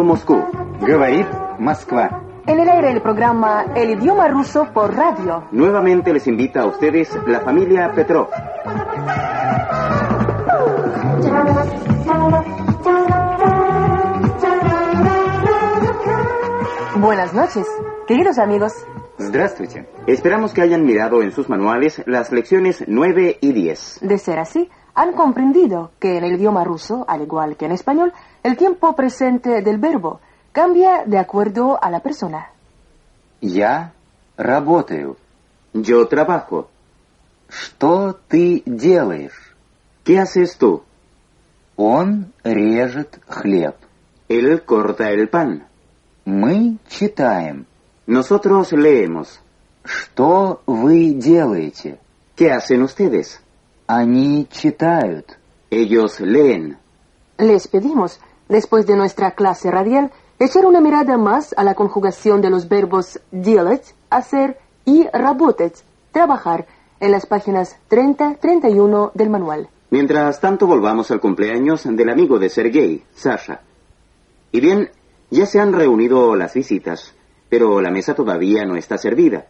Aquí Radio Moscú. Говорит Москва. En el aire el programa El idioma ruso por radio. Nuevamente les invita a ustedes la familia Petrov. Buenas noches, queridos amigos. Здравствуйте. Esperamos que hayan mirado en sus manuales las lecciones 9 y 10. De ser así, han comprendido que en el idioma ruso, al igual que en español, el tiempo presente del verbo cambia de acuerdo a la persona. Я работаю. Yo trabajo. Что ты делаешь? ¿Qué haces tú? Он режет хлеб. Él corta el pan. Мы читаем. Nosotros leemos. Что вы делаете? ¿Qué hacen ustedes? Они читают. Ellos leen. Les pedimos, después de nuestra clase radial, echar una mirada más a la conjugación de los verbos делать, hacer y работать, trabajar, en las páginas 30-31 del manual. Mientras tanto, volvamos al cumpleaños del amigo de Sergei, Sasha. Y bien, ya se han reunido las visitas, pero la mesa todavía no está servida.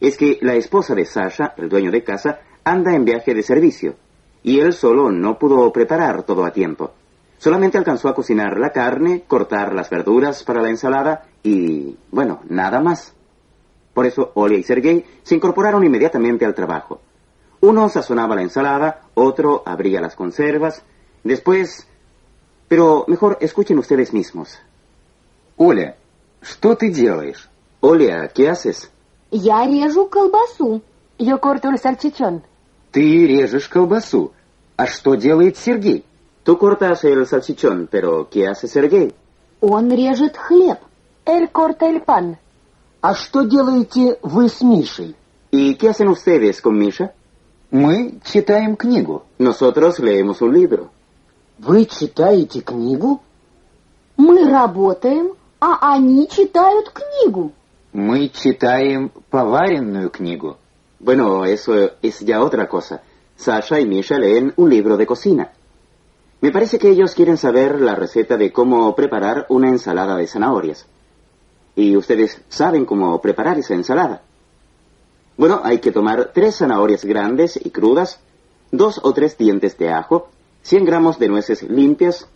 Es que la esposa de Sasha, el dueño de casa, anda en viaje de servicio, y él solo no pudo preparar todo a tiempo. Solamente alcanzó a cocinar la carne, cortar las verduras para la ensalada y, bueno, nada más. Por eso Olia y Sergei se incorporaron inmediatamente al trabajo. Uno sazonaba la ensalada, otro abría las conservas, después... Pero mejor escuchen ustedes mismos. Оля, что ты делаешь? Olia, ¿qué haces? Я режу колбасу. Yo corto el salchichón. Ты режешь колбасу. А что делает Сергей? Tú cortas el salchichón, pero ¿qué hace Sergei? Он режет хлеб. Él corta el pan. А что делаете вы с Мишей? ¿Y qué hacen ustedes con Misha? Мы читаем книгу. Nosotros leemos un libro. Вы читаете книгу? Мы работаем, а они читают книгу. Мы читаем поваренную книгу. Bueno, eso es ya otra cosa. Sasha y Misha leen un libro de cocina. Me parece que ellos quieren saber la receta de cómo preparar una ensalada de zanahorias. Y ustedes saben cómo preparar esa ensalada. Bueno, hay que tomar tres zanahorias grandes y crudas, dos o tres dientes de ajo, 100 gramos de nueces limpias,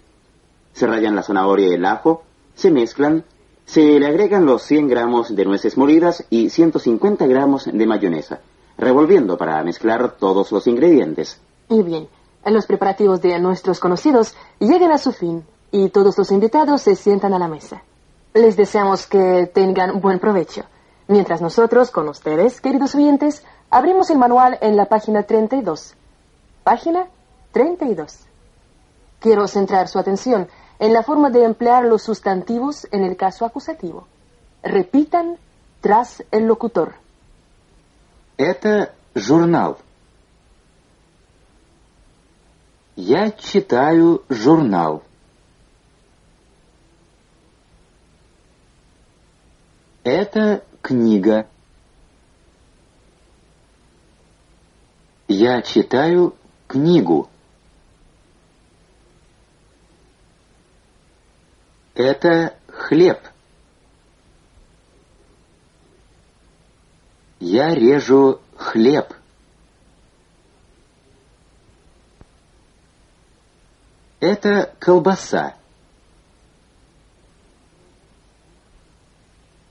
se rayan la zanahoria y el ajo, se mezclan, se le agregan los 100 gramos de nueces molidas y 150 gramos de mayonesa, revolviendo para mezclar todos los ingredientes. Y bien, los preparativos de nuestros conocidos llegan a su fin y todos los invitados se sientan a la mesa. Les deseamos que tengan buen provecho. Mientras nosotros, con ustedes, queridos oyentes, abrimos el manual en la página 32. Página 32. Quiero centrar su atención en la forma de emplear los sustantivos en el caso acusativo. Repitan tras el locutor. Это журнал. Я читаю журнал. Это книга. Я читаю книгу. Это хлеб. Я режу хлеб. Это колбаса.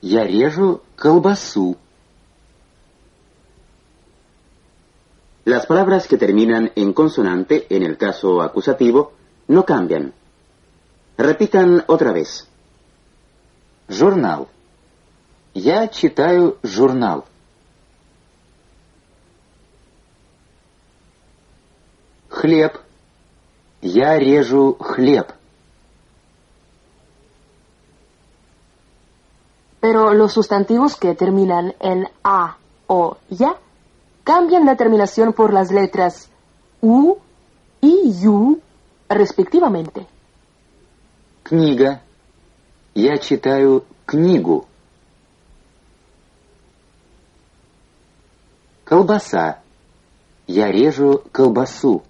Я режу колбасу. Las palabras que terminan en consonante, en el caso acusativo, no cambian. Repitan otra vez. Журнал. Я читаю журнал. Хлеб. Я режу хлеб. Pero los sustantivos que terminan en a o ya cambian la terminación por las letras u y ю respectivamente. Книга. Я читаю книгу. Колбаса. Я режу колбасу.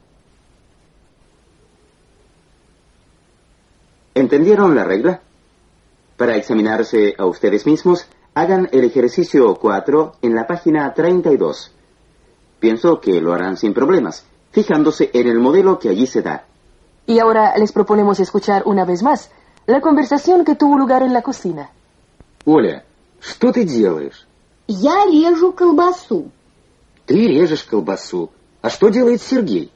¿Entendieron la regla? Para examinarse a ustedes mismos, hagan el ejercicio 4 en la página 32. Pienso que lo harán sin problemas, fijándose en el modelo que allí se da. Y ahora les proponemos escuchar una vez más la conversación que tuvo lugar en la cocina. Оля, что ты делаешь? Я режу колбасу. Ты режешь колбасу. А что делает Сергей?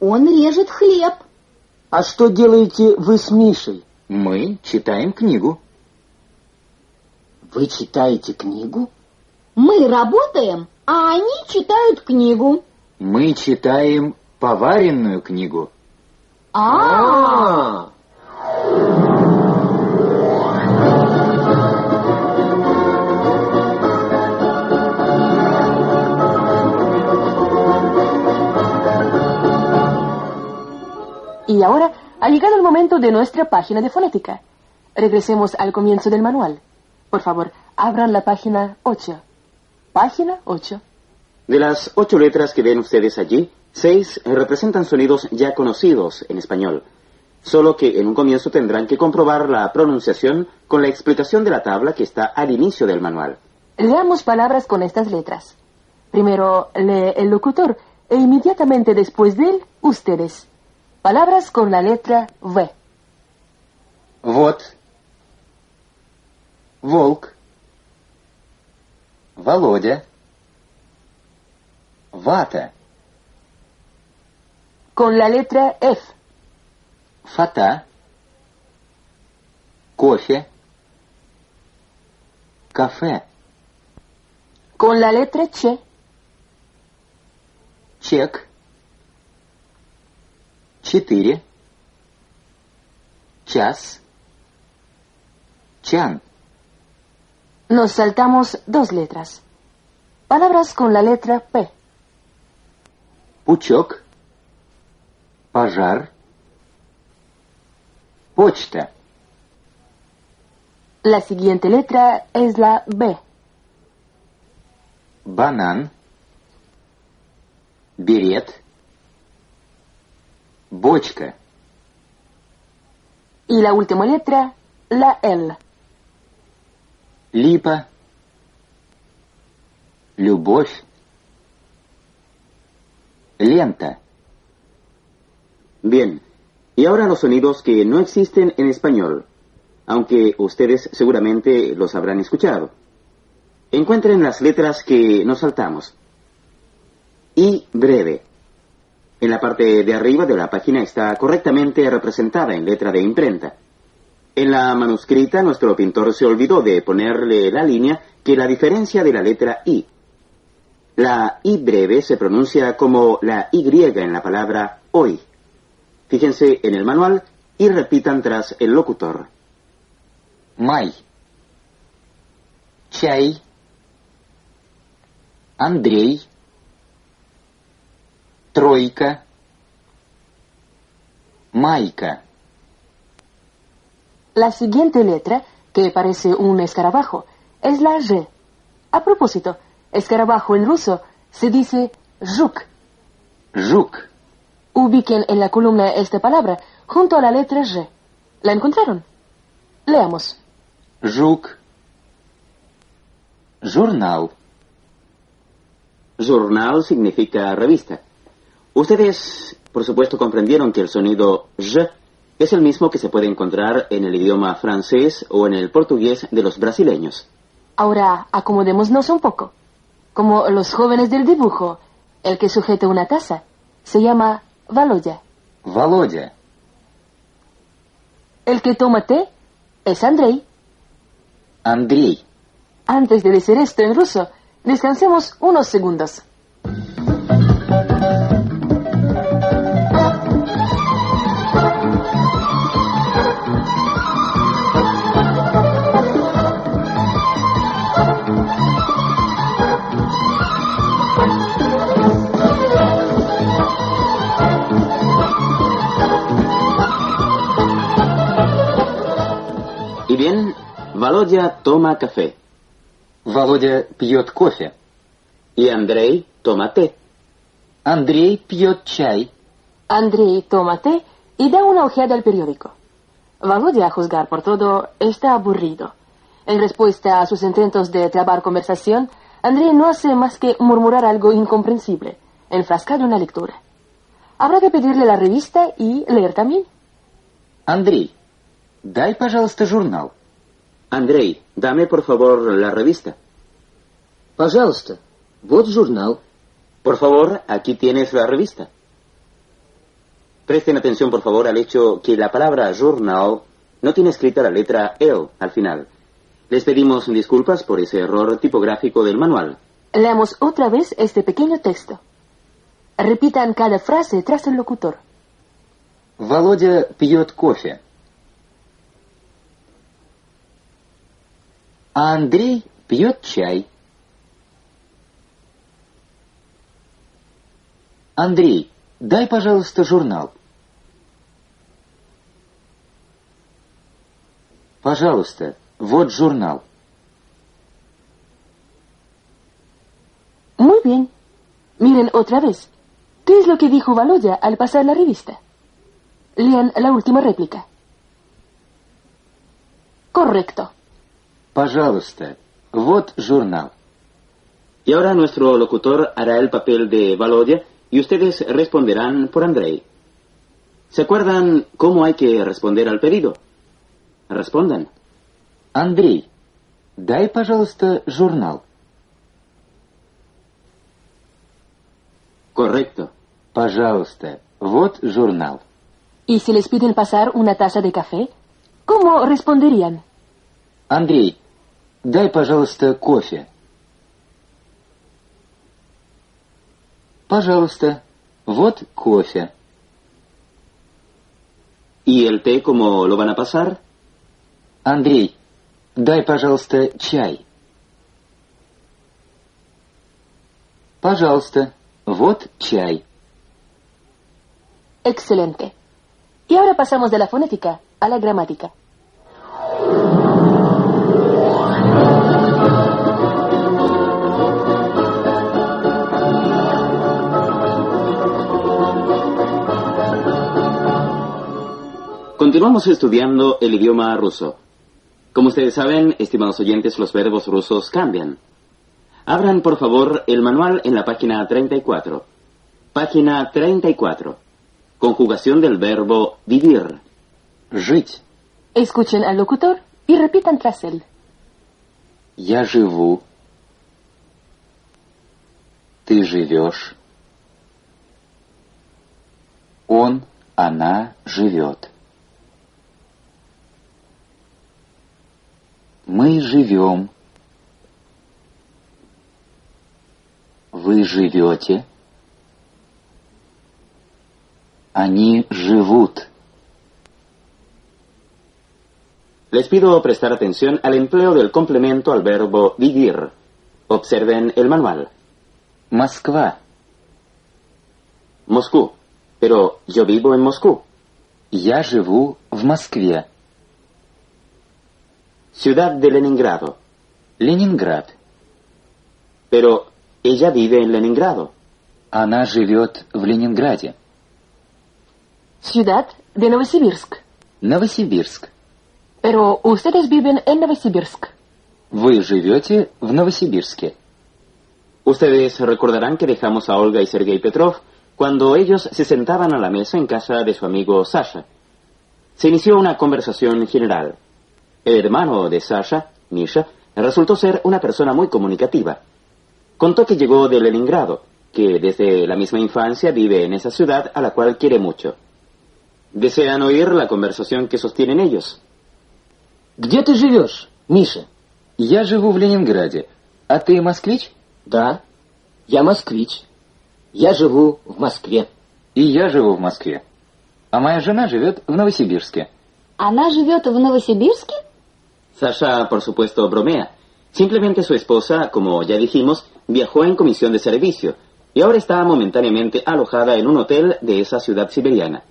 Он режет хлеб. А что делаете вы с Мишей? Мы читаем книгу. Вы читаете книгу? Мы работаем, а они читают книгу. Мы читаем поваренную книгу. А, Y ahora ha llegado el momento de nuestra página de fonética. Regresemos al comienzo del manual. Por favor, abran la página 8. Página 8. De las ocho letras que ven ustedes allí, seis representan sonidos ya conocidos en español. Solo que en un comienzo tendrán que comprobar la pronunciación con la explicación de la tabla que está al inicio del manual. Leamos palabras con estas letras. Primero lee el locutor e inmediatamente después de él, ustedes. Palabras con la letra V. Вот. Волк. Володя. Вата. Con la letra F. Фата. Кофе. Кафе. Con la letra Ch. Чек. Четыре. Час. Чан. Nos saltamos dos letras. Palabras con la letra P. Пучок. Пожар. Почта. La siguiente letra es la B. Банан. Берет. Бочка. Y la última letra, la L. Липа. Любовь. Лента. Bien, y ahora los sonidos que no existen en español, aunque ustedes seguramente los habrán escuchado. Encuentren las letras que nos saltamos. I breve. En la parte de arriba de la página está correctamente representada en letra de imprenta. En la manuscrita nuestro pintor se olvidó de ponerle la línea que la diferencia de la letra I. La I breve se pronuncia como la Y en la palabra hoy. Fíjense en el manual y repitan tras el locutor. Mai. Chai. Andrei Тройка. Майка. La siguiente letra, que parece un escarabajo, es la G. A propósito, escarabajo en ruso se dice zhuk. Жук. Ubiquen en la columna esta palabra junto a la letra G. ¿La encontraron? Leamos. Жук. Журнал. Journal significa revista. Ustedes, por supuesto, comprendieron que el sonido j es el mismo que se puede encontrar en el idioma francés o en el portugués de los brasileños. Ahora, acomodémonos un poco. Como los jóvenes del dibujo, el que sujeta una taza se llama Valoya. Valoya. El que toma té es Andrei. Andrei. Antes de decir esto en ruso, descansemos unos segundos. Valodia toma café Володя пьет кофе. y Andrei toma té. Андрей пьет чай. Andrei toma té y da una ojeada al periódico. Valodia, a juzgar por todo, está aburrido. En respuesta a sus intentos de trabar conversación, André no hace más que murmurar algo incomprensible, enfrascado en la lectura. Habrá que pedirle la revista y leer también. Андрей, дай, пожалуйста, журнал. Andrei, dame por favor la revista. Пожалуйста, вот журнал. Por favor, aquí tienes la revista. Presten atención, por favor, al hecho que la palabra journal no tiene escrita la letra L al final. Les pedimos disculpas por ese error tipográfico del manual. Leamos otra vez este pequeño texto. Repitan cada frase tras el locutor. Володя пьет кофе. А Андрей пьет чай. Андрей, дай, пожалуйста, журнал. Пожалуйста, вот журнал. Muy bien. Miren otra vez. ¿Qué es lo que dijo Baloya al pasar la revista? Lean la última réplica. Correcto. Пожалуйста, вот журнал. Y ahora nuestro locutor hará el papel de Valodia y ustedes responderán por Andrei. ¿Se acuerdan cómo hay que responder al pedido? Respondan. Андрей, дай, пожалуйста, журнал. Correcto. Пожалуйста, вот журнал. ¿Y si les piden pasar una taza de café? ¿Cómo responderían? Андрей, дай, пожалуйста, кофе. Пожалуйста, вот кофе. ¿Y el té cómo lo van a pasar? Андрей, дай, пожалуйста, чай. Пожалуйста, вот чай. Excelente. Y ahora pasamos de la fonética a la gramática. Continuamos estudiando el idioma ruso. Como ustedes saben, estimados oyentes, los verbos rusos cambian. Abran, por favor, el manual en la página 34. Página 34. Conjugación del verbo vivir. Жить. Escuchen al locutor y repitan tras él. Я живу. Ты живешь. Он, она живет. Мы живем. Вы живете. Они живут. Les pido prestar atención al empleo del complemento al verbo vivir. Observen el manual. Москва. Moscú. Pero yo vivo en Moscú. Я живу в Москве. Ciudad de Leningrado. Ленинград. Pero ella vive en Leningrado. Она живет в Ленинграде. Ciudad de Novosibirsk. Новосибирск. Pero ustedes viven en Novosibirsk. Вы живете в Новосибирске. Ustedes recordarán que dejamos a Olga y Sergei Petrov cuando ellos se sentaban a la mesa en casa de su amigo Sasha. Se inició una conversación general. El hermano de Sasha, Misha, resultó ser una persona muy comunicativa. Contó que llegó de Leningrado, que desde la misma infancia vive en esa ciudad a la cual quiere mucho. ¿Desean oír la conversación que sostienen ellos? Где ты живешь, Миша? Я живу в Ленинграде. А ты москвич? Да, я москвич. Я живу в Москве. И я живу в Москве. А моя жена живет в Новосибирске. Она живет в Новосибирске? Sasha, por supuesto, bromea. Simplemente su esposa, como ya dijimos, viajó en comisión de servicio y ahora está momentáneamente alojada en un hotel de esa ciudad siberiana.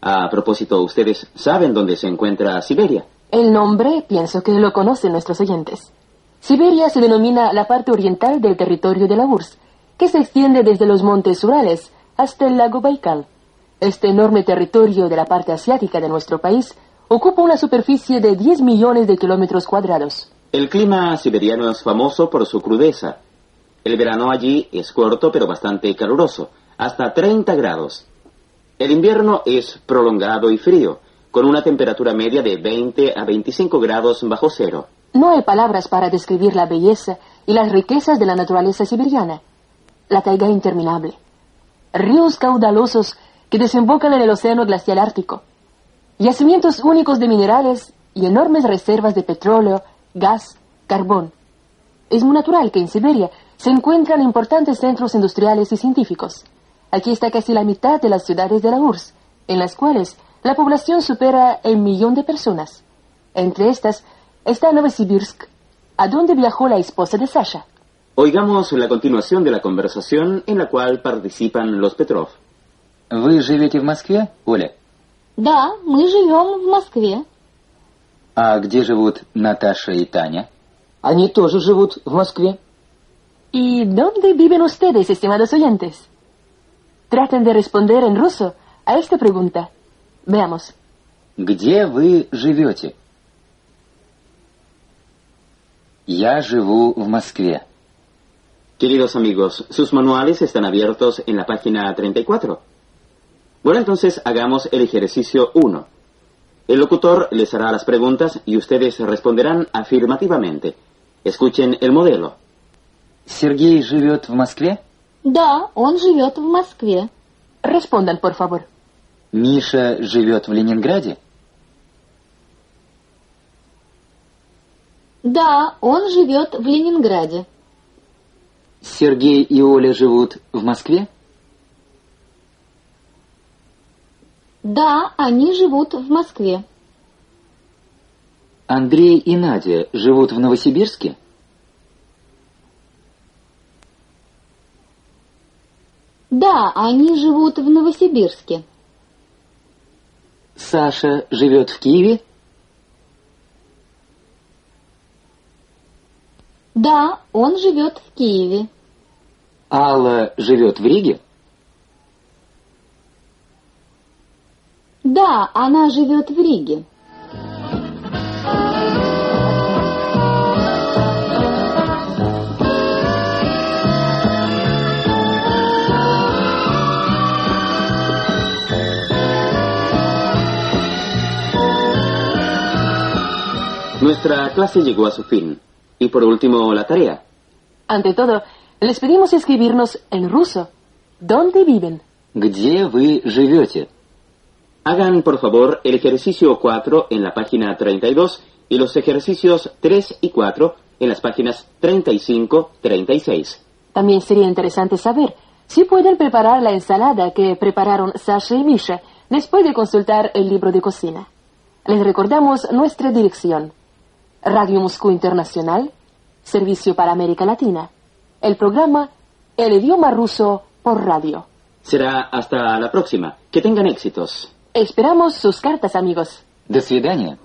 A propósito, ¿ustedes saben dónde se encuentra Siberia? El nombre pienso que lo conocen nuestros oyentes. Siberia se denomina la parte oriental del territorio de la URSS, que se extiende desde los montes Urales hasta el lago Baikal. Este enorme territorio de la parte asiática de nuestro país ocupa una superficie de 10 millones de kilómetros cuadrados. El clima siberiano es famoso por su crudeza. El verano allí es corto pero bastante caluroso, hasta 30 grados. El invierno es prolongado y frío, con una temperatura media de 20 a 25 grados bajo cero. No hay palabras para describir la belleza y las riquezas de la naturaleza siberiana. La taiga interminable. Ríos caudalosos que desembocan en el océano glacial ártico Yacimientos únicos de minerales y enormes reservas de petróleo, gas, carbón. Es muy natural que en Siberia se encuentran importantes centros industriales y científicos. Aquí está casi la mitad de las ciudades de la URSS, en las cuales la población supera el millón de personas. Entre estas está Novosibirsk, a donde viajó la esposa de Sasha. Oigamos la continuación de la conversación en la cual participan los Petrov. Вы живете в Москве, Оля? Да, мы живем в Москве. А где живут Наташа и Таня? Они тоже живут в Москве. ¿Y dónde viven ustedes, estimados oyentes? Traten de responder en ruso a esta pregunta. Veamos. Где вы живете? Я живу в Москве. Queridos amigos, sus manuales están abiertos en la página 34. Bueno, entonces hagamos el ejercicio 1. El locutor les hará las preguntas y ustedes responderán afirmativamente. Escuchen el modelo. Сергей живет в Москве? Да, он живет в Москве. Respondan, por favor. Миша живет в Ленинграде? Да, он живет в Ленинграде. Сергей и Оля живут в Москве? Да, они живут в Москве. Андрей и Надя живут в Новосибирске? Да, они живут в Новосибирске. Саша живет в Киеве? Да, он живет в Киеве. Алла живет в Риге? Да, она живет в Риге. Nuestra clase llegó a su fin. Y por último, la tarea. Ante todo, les pedimos escribirnos en ruso. ¿Dónde viven? Где вы живете? Hagan, por favor, el ejercicio 4 en la página 32 y los ejercicios 3 y 4 en las páginas 35-36. También sería interesante saber si pueden preparar la ensalada que prepararon Sasha y Misha después de consultar el libro de cocina. Les recordamos nuestra dirección. Radio Moscú Internacional, Servicio para América Latina. El programa El idioma ruso por radio. Será hasta la próxima. Que tengan éxitos. Esperamos sus cartas, amigos. До свидания.